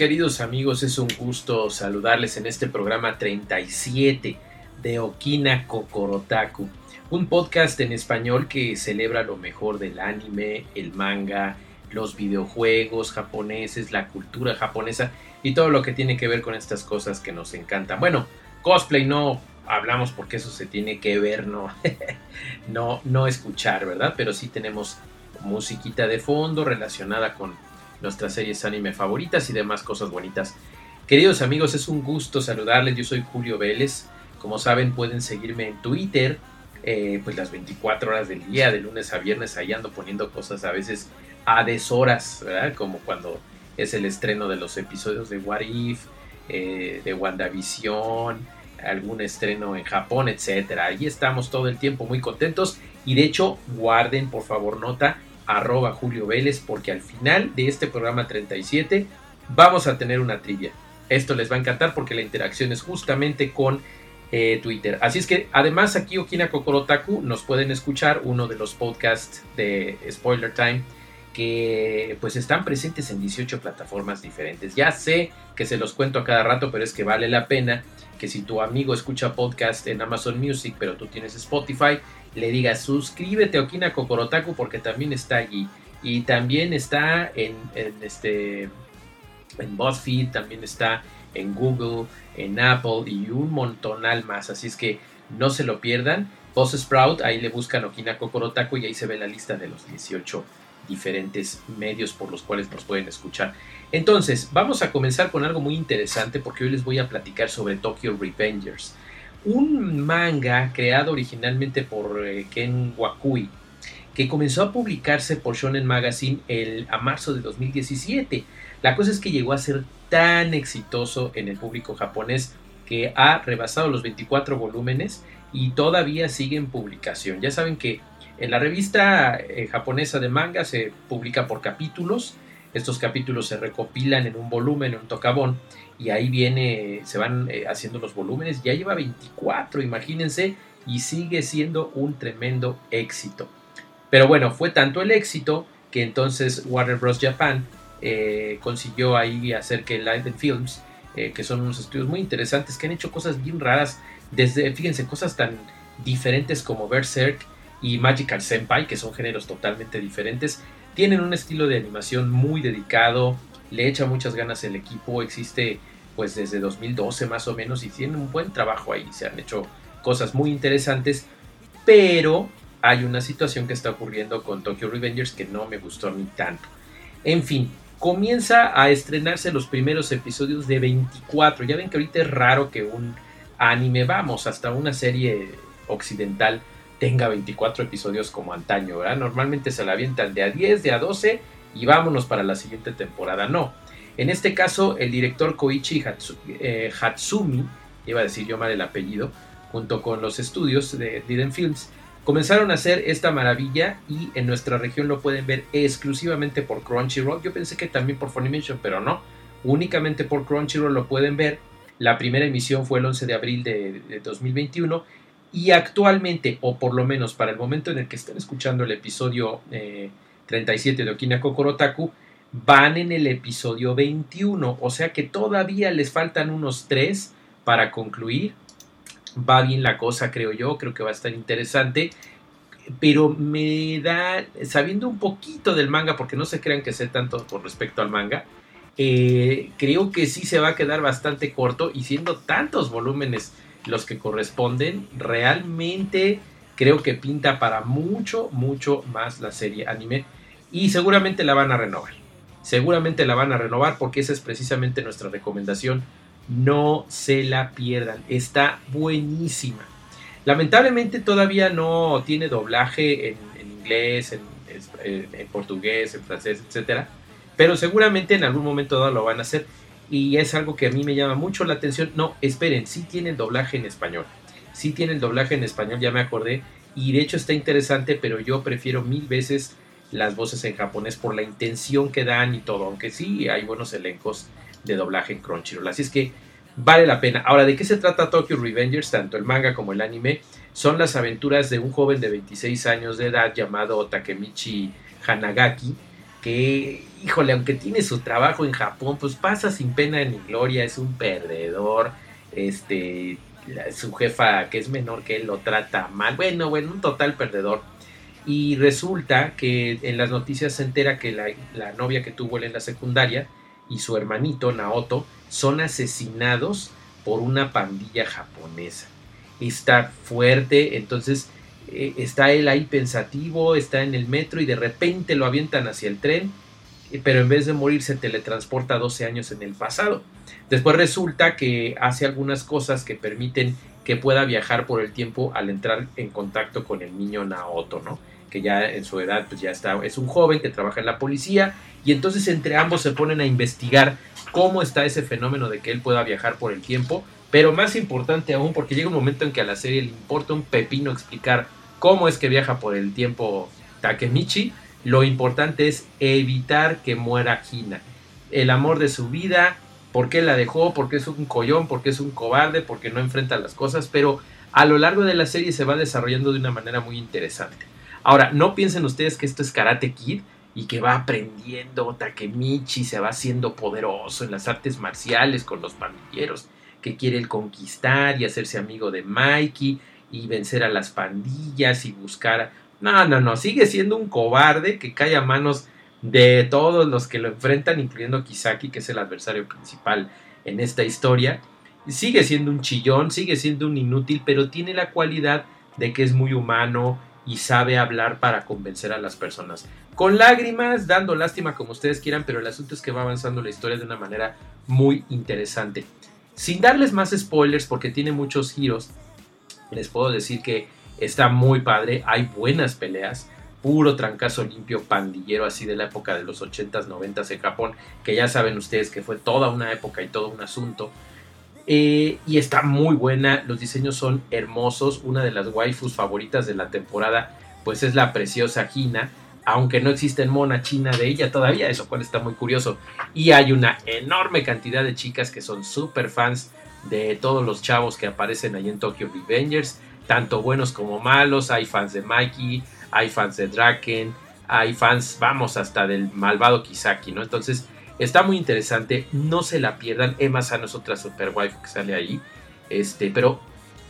Queridos amigos, es un gusto saludarles en este programa 37 de Okina Kokorotaku, un podcast en español que celebra lo mejor del anime, el manga, los videojuegos japoneses, la cultura japonesa y todo lo que tiene que ver con estas cosas que nos encantan. Bueno, cosplay no hablamos porque eso se tiene que ver, no, no, no escuchar, ¿verdad? Pero sí tenemos musiquita de fondo relacionada con nuestras series anime favoritas y demás cosas bonitas. Queridos amigos, es un gusto saludarles. Yo soy Julio Vélez. Como saben, pueden seguirme en Twitter, eh, pues las 24 horas del día, de lunes a viernes, ahí ando poniendo cosas a veces a deshoras, ¿verdad? Como cuando es el estreno de los episodios de What If, eh, de WandaVision, algún estreno en Japón, etcétera. Ahí estamos todo el tiempo muy contentos y de hecho guarden por favor nota arroba Julio Vélez, porque al final de este programa 37 vamos a tener una trivia. Esto les va a encantar porque la interacción es justamente con eh, Twitter. Así es que además aquí Okina Kokorotaku nos pueden escuchar uno de los podcasts de Spoiler Time que pues están presentes en 18 plataformas diferentes. Ya sé que se los cuento a cada rato, pero es que vale la pena que si tu amigo escucha podcast en Amazon Music, pero tú tienes Spotify, le digas suscríbete a Okina Kokorotaku porque también está allí. Y también está en, este en BuzzFeed, también está en Google, en Apple y un montonal más. Así es que no se lo pierdan. Sprout, ahí le buscan Okina Kokorotaku y ahí se ve la lista de los 18 diferentes medios por los cuales nos pueden escuchar. Entonces, vamos a comenzar con algo muy interesante porque hoy les voy a platicar sobre Tokyo Revengers un manga creado originalmente por eh, Ken Wakui, que comenzó a publicarse por Shonen Magazine el, a marzo de 2017. La cosa es que llegó a ser tan exitoso en el público japonés que ha rebasado los 24 volúmenes y todavía sigue en publicación. Ya saben que en la revista eh, japonesa de manga se publica por capítulos. Estos capítulos se recopilan en un volumen, en un tocabón, y ahí viene, se van eh, haciendo los volúmenes, ya lleva 24, imagínense, y sigue siendo un tremendo éxito. Pero bueno, fue tanto el éxito que entonces Warner Bros. Japan eh, consiguió ahí hacer que Light Films, eh, que son unos estudios muy interesantes, que han hecho cosas bien raras, desde, fíjense, cosas tan diferentes como Berserk y Magical Senpai, que son géneros totalmente diferentes, tienen un estilo de animación muy dedicado, le echa muchas ganas el equipo, existe pues desde 2012 más o menos y tienen un buen trabajo ahí, se han hecho cosas muy interesantes, pero hay una situación que está ocurriendo con Tokyo Revengers que no me gustó ni tanto. En fin, comienza a estrenarse los primeros episodios de 24. Ya ven que ahorita es raro que un anime, vamos, hasta una serie occidental tenga 24 episodios como antaño, ¿verdad? Normalmente se la avientan de a 10, de a 12 y vámonos para la siguiente temporada. No, en este caso el director Koichi eh, Hatsumi, iba a decir yo mal el apellido, junto con los estudios de Diden Films, comenzaron a hacer esta maravilla y en nuestra región lo pueden ver exclusivamente por Crunchyroll. Yo pensé que también por Funimation, pero no, únicamente por Crunchyroll lo pueden ver. La primera emisión fue el 11 de abril de, 2021 y actualmente, o por lo menos para el momento en el que estén escuchando el episodio eh, 37 de Okina Kokorotaku, van en el episodio 21, o sea que todavía les faltan unos 3 para concluir. Va bien la cosa, creo yo, creo que va a estar interesante. Pero me da, sabiendo un poquito del manga, porque no se crean que sé tanto con respecto al manga, eh, creo que sí se va a quedar bastante corto y siendo tantos volúmenes los que corresponden, realmente creo que pinta para mucho, mucho más la serie anime y seguramente la van a renovar. Seguramente la van a renovar porque esa es precisamente nuestra recomendación. No se la pierdan, está buenísima. Lamentablemente todavía no tiene doblaje en, inglés, en, en, portugués, en francés, etc. Pero seguramente en algún momento dado lo van a hacer. Y es algo que a mí me llama mucho la atención. No, esperen, sí tiene el doblaje en español. Sí tiene el doblaje en español, ya me acordé. Y de hecho está interesante, pero yo prefiero mil veces las voces en japonés por la intención que dan y todo. Aunque sí hay buenos elencos de doblaje en Crunchyroll. Así es que vale la pena. Ahora, ¿de qué se trata Tokyo Revengers? Tanto el manga como el anime son las aventuras de un joven de 26 años de edad llamado Takemichi Hanagaki, que, híjole, aunque tiene su trabajo en Japón, pues pasa sin pena ni gloria, es un perdedor, este, su jefa que es menor que él lo trata mal, bueno, bueno, un total perdedor. Y resulta que en las noticias se entera que la, la novia que tuvo él en la secundaria y su hermanito Naoto son asesinados por una pandilla japonesa. Está fuerte, entonces eh, está él ahí pensativo, está en el metro y de repente lo avientan hacia el tren, eh, pero en vez de morir se teletransporta 12 años en el pasado. Después resulta que hace algunas cosas que permiten que pueda viajar por el tiempo al entrar en contacto con el niño Naoto, ¿no? que ya en su edad pues ya está, es un joven que trabaja en la policía y entonces entre ambos se ponen a investigar cómo está ese fenómeno de que él pueda viajar por el tiempo, pero más importante aún porque llega un momento en que a la serie le importa un pepino explicar cómo es que viaja por el tiempo Takemichi, lo importante es evitar que muera Hina. El amor de su vida, por qué la dejó, porque es un collón, porque es un cobarde, porque no enfrenta las cosas, pero a lo largo de la serie se va desarrollando de una manera muy interesante. Ahora, no piensen ustedes que esto es Karate Kid, y que va aprendiendo Takemichi, se va haciendo poderoso en las artes marciales con los pandilleros, que quiere el conquistar y hacerse amigo de Mikey y vencer a las pandillas y buscar... No, no, no, sigue siendo un cobarde que cae a manos de todos los que lo enfrentan, incluyendo Kisaki, que es el adversario principal en esta historia. Sigue siendo un chillón, sigue siendo un inútil, pero tiene la cualidad de que es muy humano, y sabe hablar para convencer a las personas. Con lágrimas, dando lástima como ustedes quieran, pero el asunto es que va avanzando la historia de una manera muy interesante. Sin darles más spoilers porque tiene muchos giros, les puedo decir que está muy padre, hay buenas peleas, puro trancazo limpio pandillero así de la época de los 80s, 90s en Japón, que ya saben ustedes que fue toda una época y todo un asunto. Eh, y está muy buena, los diseños son hermosos. Una de las waifus favoritas de la temporada, pues es la preciosa Hina, aunque no existe mona china de ella todavía, eso cual está muy curioso. Y hay una enorme cantidad de chicas que son super fans de todos los chavos que aparecen ahí en Tokyo Revengers, tanto buenos como malos. Hay fans de Mikey, hay fans de Draken, hay fans, vamos, hasta del malvado Kisaki, ¿no? Entonces, Está muy interesante, no se la pierdan. Emma Sano es otra super wife que sale ahí. Este, pero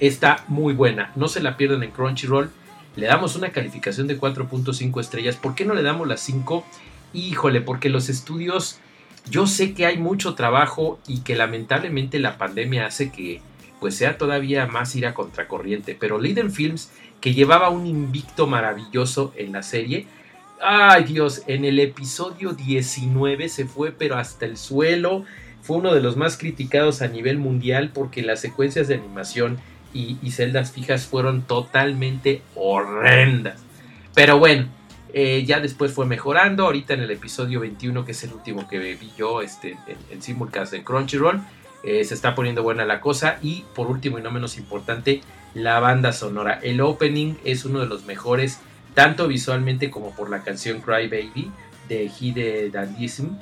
está muy buena. No se la pierdan en Crunchyroll. Le damos una calificación de 4.5 estrellas. ¿Por qué no le damos las 5? Híjole, porque los estudios, yo sé que hay mucho trabajo y que lamentablemente la pandemia hace que pues sea todavía más ir a contracorriente. Pero Leiden Films, que llevaba un invicto maravilloso en la serie, Ay Dios, en el episodio 19 se fue pero hasta el suelo. Fue uno de los más criticados a nivel mundial porque las secuencias de animación y, celdas fijas fueron totalmente horrendas. Pero bueno, eh, ya después fue mejorando. Ahorita en el episodio 21, que es el último que vi yo este, en, simulcast de Crunchyroll, eh, se está poniendo buena la cosa. Y por último y no menos importante, la banda sonora. El opening es uno de los mejores tanto visualmente como por la canción Cry Baby de Hide Dandism,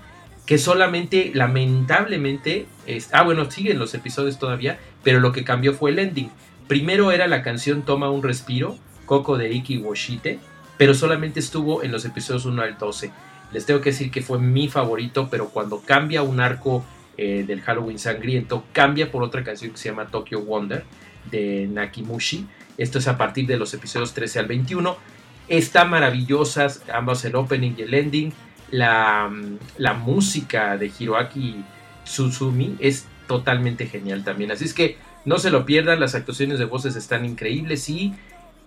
que solamente, lamentablemente, ah, bueno, siguen los episodios todavía, pero lo que cambió fue el ending. Primero era la canción Toma un respiro, Coco de Iki Woshite, pero solamente estuvo en los episodios 1 al 12. Les tengo que decir que fue mi favorito, pero cuando cambia un arco eh, del Halloween sangriento, cambia por otra canción que se llama Tokyo Wonder de Nakimushi. Esto es a partir de los episodios 13 al 21 Está maravillosa, ambos el opening y el ending. La, la música de Hiroaki Suzumi es totalmente genial también. Así es que no se lo pierdan, las actuaciones de voces están increíbles y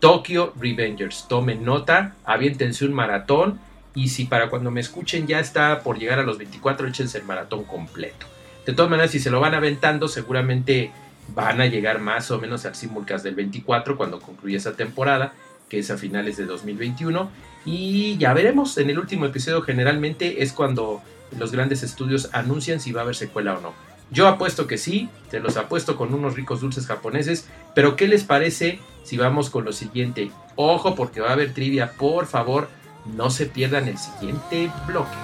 Tokyo Revengers. Tomen nota, aviéntense un maratón Y si para cuando me escuchen ya está por llegar a los 24, échense el maratón completo. De todas maneras, si se lo van aventando, seguramente van a llegar más o menos al Simulcast del 24 cuando concluya esa temporada, que es a finales de 2021. Y ya veremos, en el último episodio generalmente es cuando los grandes estudios anuncian si va a haber secuela o no. Yo apuesto que sí, te los apuesto con unos ricos dulces japoneses, pero ¿qué les parece si vamos con lo siguiente? Ojo porque va a haber trivia, por favor, no se pierdan el siguiente bloque.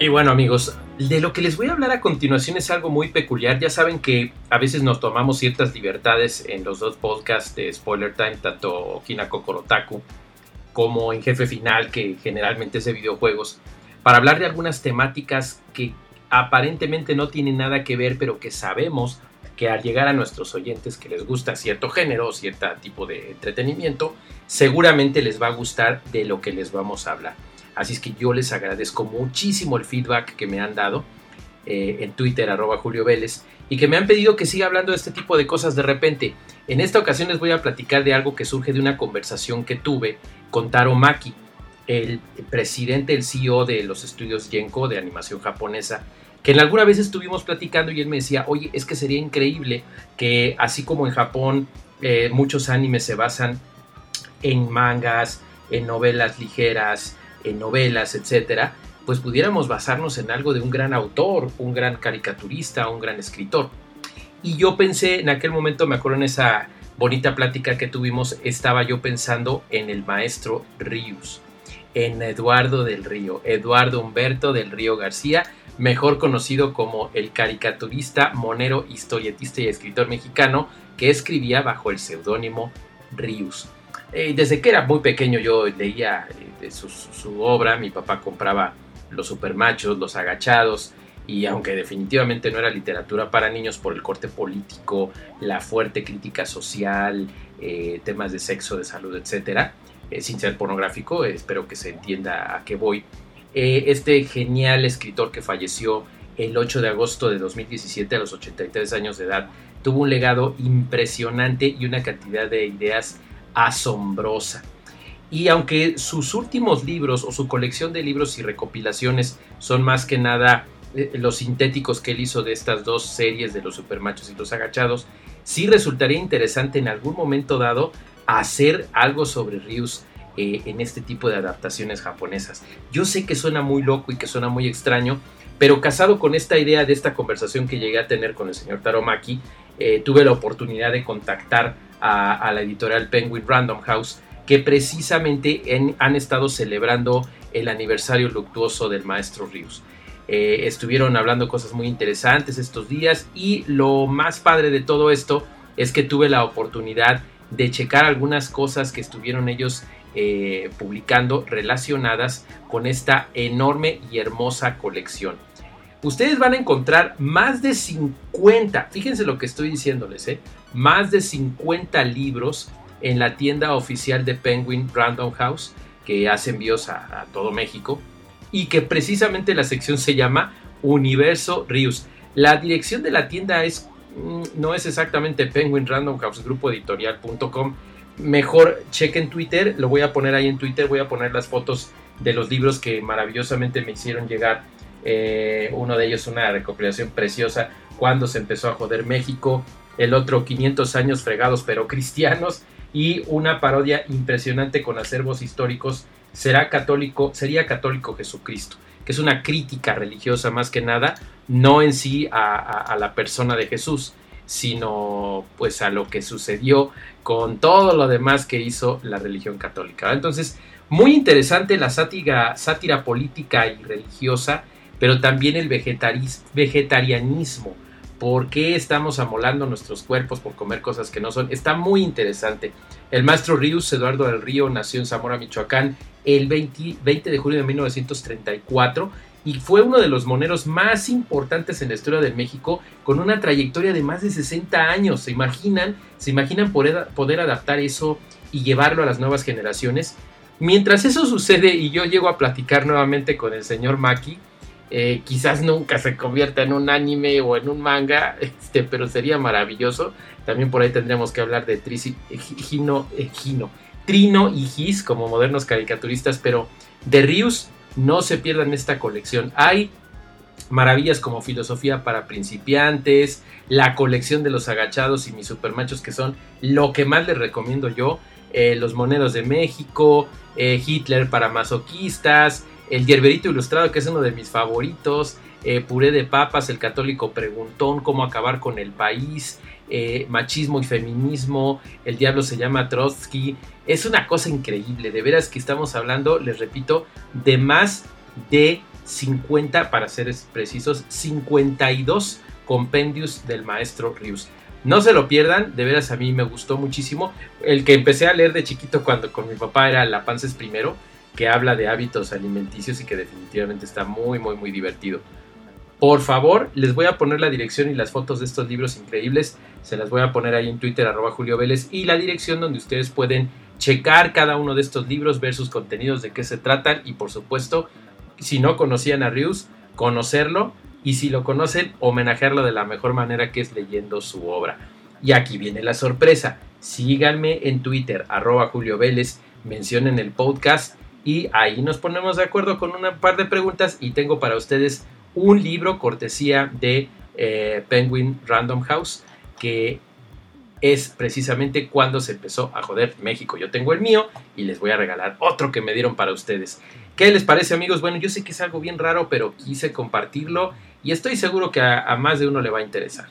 Y bueno amigos, de lo que les voy a hablar a continuación es algo muy peculiar. Ya saben que a veces nos tomamos ciertas libertades en los dos podcasts de Spoiler Time, tanto Kina Kokorotaku como en Jefe Final, que generalmente es de videojuegos, para hablar de algunas temáticas que aparentemente no tienen nada que ver, pero que sabemos que al llegar a nuestros oyentes que les gusta cierto género o cierto tipo de entretenimiento, seguramente les va a gustar de lo que les vamos a hablar. Así es que yo les agradezco muchísimo el feedback que me han dado eh, en Twitter, arroba Julio Vélez, y que me han pedido que siga hablando de este tipo de cosas de repente. En esta ocasión les voy a platicar de algo que surge de una conversación que tuve con Taro Maki, el presidente, el CEO de los estudios Genko de animación japonesa, que en alguna vez estuvimos platicando y él me decía, oye, es que sería increíble que así como en Japón eh, muchos animes se basan en mangas, en novelas ligeras, en novelas, etcétera, pues pudiéramos basarnos en algo de un gran autor, un gran caricaturista, un gran escritor. Y yo pensé, en aquel momento, me acuerdo en esa bonita plática que tuvimos, estaba yo pensando en el maestro Ríos, en Eduardo del Río, Eduardo Humberto del Río García, mejor conocido como el caricaturista, monero, historietista y escritor mexicano que escribía bajo el seudónimo Ríos. Eh, desde que era muy pequeño yo leía eh, su, obra, mi papá compraba los supermachos, los agachados, y aunque definitivamente no era literatura para niños por el corte político, la fuerte crítica social, eh, temas de sexo, de salud, etc., sin ser pornográfico, espero que se entienda a qué voy. este genial escritor que falleció el 8 de agosto de 2017 a los 83 años de edad, tuvo un legado impresionante y una cantidad de ideas asombrosa. Y aunque sus últimos libros o su colección de libros y recopilaciones son más que nada eh, los sintéticos que él hizo de estas dos series de los supermachos y los agachados, sí resultaría interesante en algún momento dado hacer algo sobre Ryus eh, en este tipo de adaptaciones japonesas. Yo sé que suena muy loco y que suena muy extraño, pero casado con esta idea de esta conversación que llegué a tener con el señor Taromaki, eh, tuve la oportunidad de contactar a, la editorial Penguin Random House, que precisamente han estado celebrando el aniversario luctuoso del maestro Rius. Eh, estuvieron hablando cosas muy interesantes estos días y lo más padre de todo esto es que tuve la oportunidad de checar algunas cosas que estuvieron ellos eh, publicando relacionadas con esta enorme y hermosa colección. Ustedes van a encontrar más de 50, fíjense lo que estoy diciéndoles, ¿eh? Más de 50 libros en la tienda oficial de Penguin Random House, que hace envíos a, todo México, y que precisamente la sección se llama Universo Rius. La dirección de la tienda es, mm, no es exactamente Penguin Random House, grupo editorial.com. Mejor chequen Twitter, lo voy a poner ahí en Twitter, voy a poner las fotos de los libros que maravillosamente me hicieron llegar. Eh, uno de ellos una recopilación preciosa, cuando se empezó a joder México, el otro 500 años fregados pero cristianos y una parodia impresionante con acervos históricos será católico, sería católico Jesucristo, que es una crítica religiosa más que nada, no en sí a, la persona de Jesús, sino pues a lo que sucedió con todo lo demás que hizo la religión católica. Entonces, Muy interesante la sátira, sátira política y religiosa, pero también el vegetarianismo. ¿Por qué estamos amolando nuestros cuerpos por comer cosas que no son? Está muy interesante. El maestro Ríos, Eduardo del Río, nació en Zamora, Michoacán, el 20, 20 de julio de 1934 y fue uno de los moneros más importantes en la historia de México con una trayectoria de más de 60 años. ¿Se imaginan? ¿Se imaginan poder, poder adaptar eso y llevarlo a las nuevas generaciones? Mientras eso sucede y yo llego a platicar nuevamente con el señor Maki, eh, quizás nunca se convierta en un anime o en un manga, este, pero sería maravilloso. También por ahí tendríamos que hablar de Trisi, Gino, eh, Gino, Trino y Gis como modernos caricaturistas, pero de Rius no se pierdan esta colección. Hay maravillas como filosofía para principiantes, la colección de los agachados y mis supermachos que son lo que más les recomiendo yo, eh, los moneros de México, Hitler para masoquistas, el Yerberito Ilustrado, que es uno de mis favoritos, eh, Puré de Papas, El Católico Preguntón, Cómo Acabar con el País, eh, Machismo y Feminismo, El Diablo se llama Trotsky. Es una cosa increíble, de veras que estamos hablando, les repito, de más de 50, para ser precisos, 52 compendios del maestro Rius. No se lo pierdan, de veras a mí me gustó muchísimo. El que empecé a leer de chiquito cuando con mi papá era La Panza es Primero que habla de hábitos alimenticios y que definitivamente está muy, muy, muy divertido. Por favor, les voy a poner la dirección y las fotos de estos libros increíbles. Se las voy a poner ahí en Twitter, arroba Julio Vélez, y la dirección donde ustedes pueden checar cada uno de estos libros, ver sus contenidos, de qué se tratan, y por supuesto, si no conocían a Rius, conocerlo, y si lo conocen, homenajearlo de la mejor manera que es leyendo su obra. Y aquí viene la sorpresa. Síganme en Twitter, arroba Julio Vélez, mencionen el podcast y ahí nos ponemos de acuerdo con un par de preguntas y tengo para ustedes un libro cortesía de eh, Penguin Random House que es precisamente cuando se empezó a joder México. Yo tengo el mío y les voy a regalar otro que me dieron para ustedes. ¿Qué les parece amigos? Bueno, yo sé que es algo bien raro, pero quise compartirlo y estoy seguro que a más de uno le va a interesar.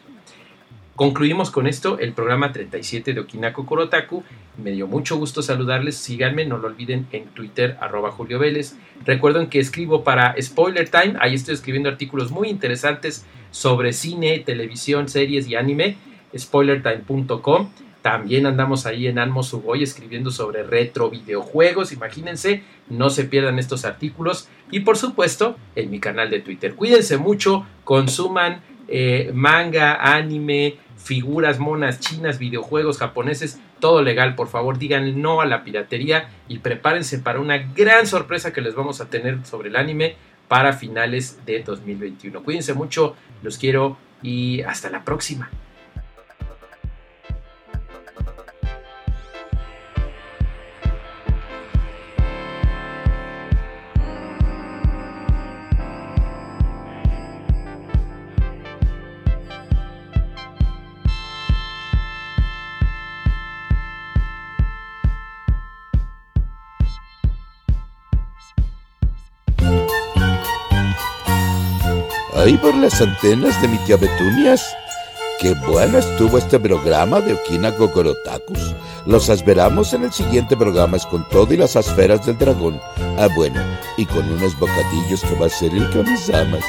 Concluimos con esto el programa 37 de Okinako Korotaku. Me dio mucho gusto saludarles. Síganme, no lo olviden en Twitter, arroba Julio Vélez. Recuerden que escribo para Spoiler Time. Ahí estoy escribiendo artículos muy interesantes sobre cine, televisión, series y anime. Spoilertime.com. También andamos ahí en Anmo Suboy escribiendo sobre retro videojuegos. Imagínense, no se pierdan estos artículos. Y por supuesto, en mi canal de Twitter. Cuídense mucho, consuman eh, manga, anime, figuras monas chinas, videojuegos japoneses, todo legal. Por favor, digan no a la piratería y prepárense para una gran sorpresa que les vamos a tener sobre el anime para finales de 2021. Cuídense mucho, los quiero y hasta la próxima. Ahí por las antenas de mi tía Betunias. Qué bueno estuvo este programa de Okina Gogorotakus. Los esperamos en el siguiente programa es con todo y las esferas del dragón. Ah, bueno, y con unos bocadillos que va a ser el Kamisamas.